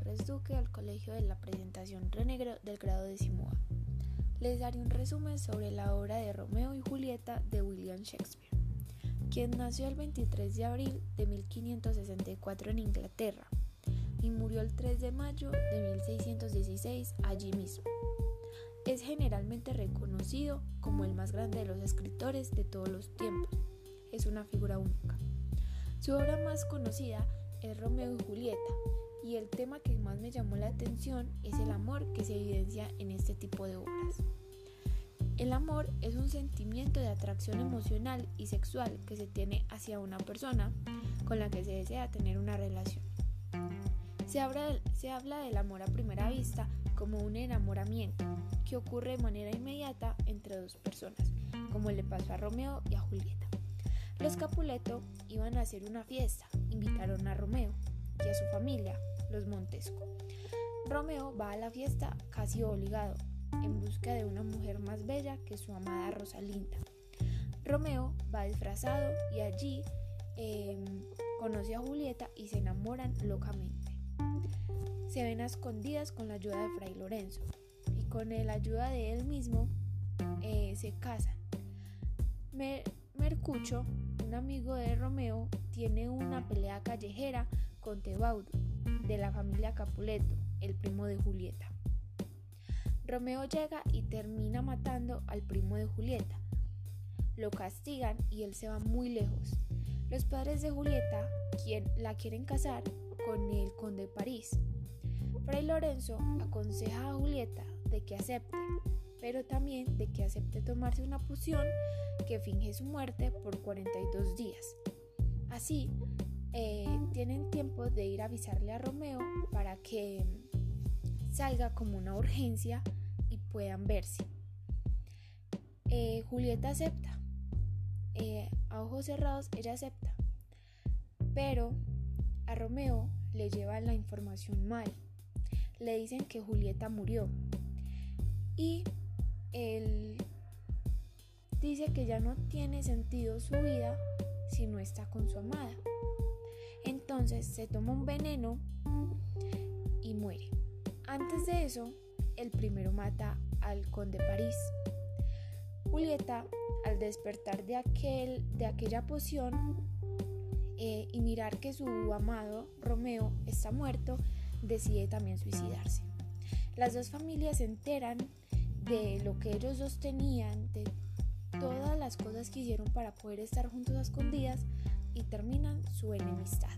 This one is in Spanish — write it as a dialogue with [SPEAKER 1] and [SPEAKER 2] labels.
[SPEAKER 1] Andrés Duque del Colegio de la Presentación Renegro del grado décimo A. Les daré un resumen sobre la obra de Romeo y Julieta de William Shakespeare, quien nació el 23 de abril de 1564 en Inglaterra y murió el 3 de mayo de 1616 allí mismo. Es generalmente reconocido como el más grande de los escritores de todos los tiempos. Es una figura única. Su obra más conocida es Romeo y Julieta, y el tema que me llamó la atención es el amor que se evidencia en este tipo de obras. El amor es un sentimiento de atracción emocional y sexual que se tiene hacia una persona con la que se desea tener una relación. Se habla, del amor a primera vista como un enamoramiento que ocurre de manera inmediata entre dos personas, como le pasó a Romeo y a Julieta. Los Capuleto iban a hacer una fiesta, invitaron a Romeo y a su familia, los Montesco. Romeo va a la fiesta casi obligado, en busca de una mujer más bella que su amada Rosalinda. Romeo va disfrazado y allí em, conoce a Julieta y se enamoran locamente. Se ven escondidas con la ayuda de Fray Lorenzo y con la ayuda de él mismo eh, se casan. Mercucho un amigo de Romeo tiene una pelea callejera con Tebaudo, de la familia Capuleto, el primo de Julieta. Romeo llega y termina matando al primo de Julieta. Lo castigan y él se va muy lejos. Los padres de Julieta quien la quieren casar con el conde de París. Fray Lorenzo aconseja a Julieta de que acepte, pero también de que acepte tomarse una poción que finge su muerte por 42 días. Así, eh, tienen tiempo de ir a avisarle a Romeo para que salga como una urgencia y puedan verse. Eh, Julieta acepta. Eh, a ojos cerrados ella acepta. Pero a Romeo le llevan la información mal. Le dicen que Julieta murió. Y él dice que ya no tiene sentido su vida si no está con su amada. Entonces se toma un veneno y muere. Antes de eso, el primero mata al conde París. Julieta, al despertar de, aquel, de aquella poción eh, y mirar que su amado Romeo está muerto, decide también suicidarse. Las dos familias se enteran de lo que ellos dos tenían, de todas las cosas que hicieron para poder estar juntos escondidas y terminan su enemistad.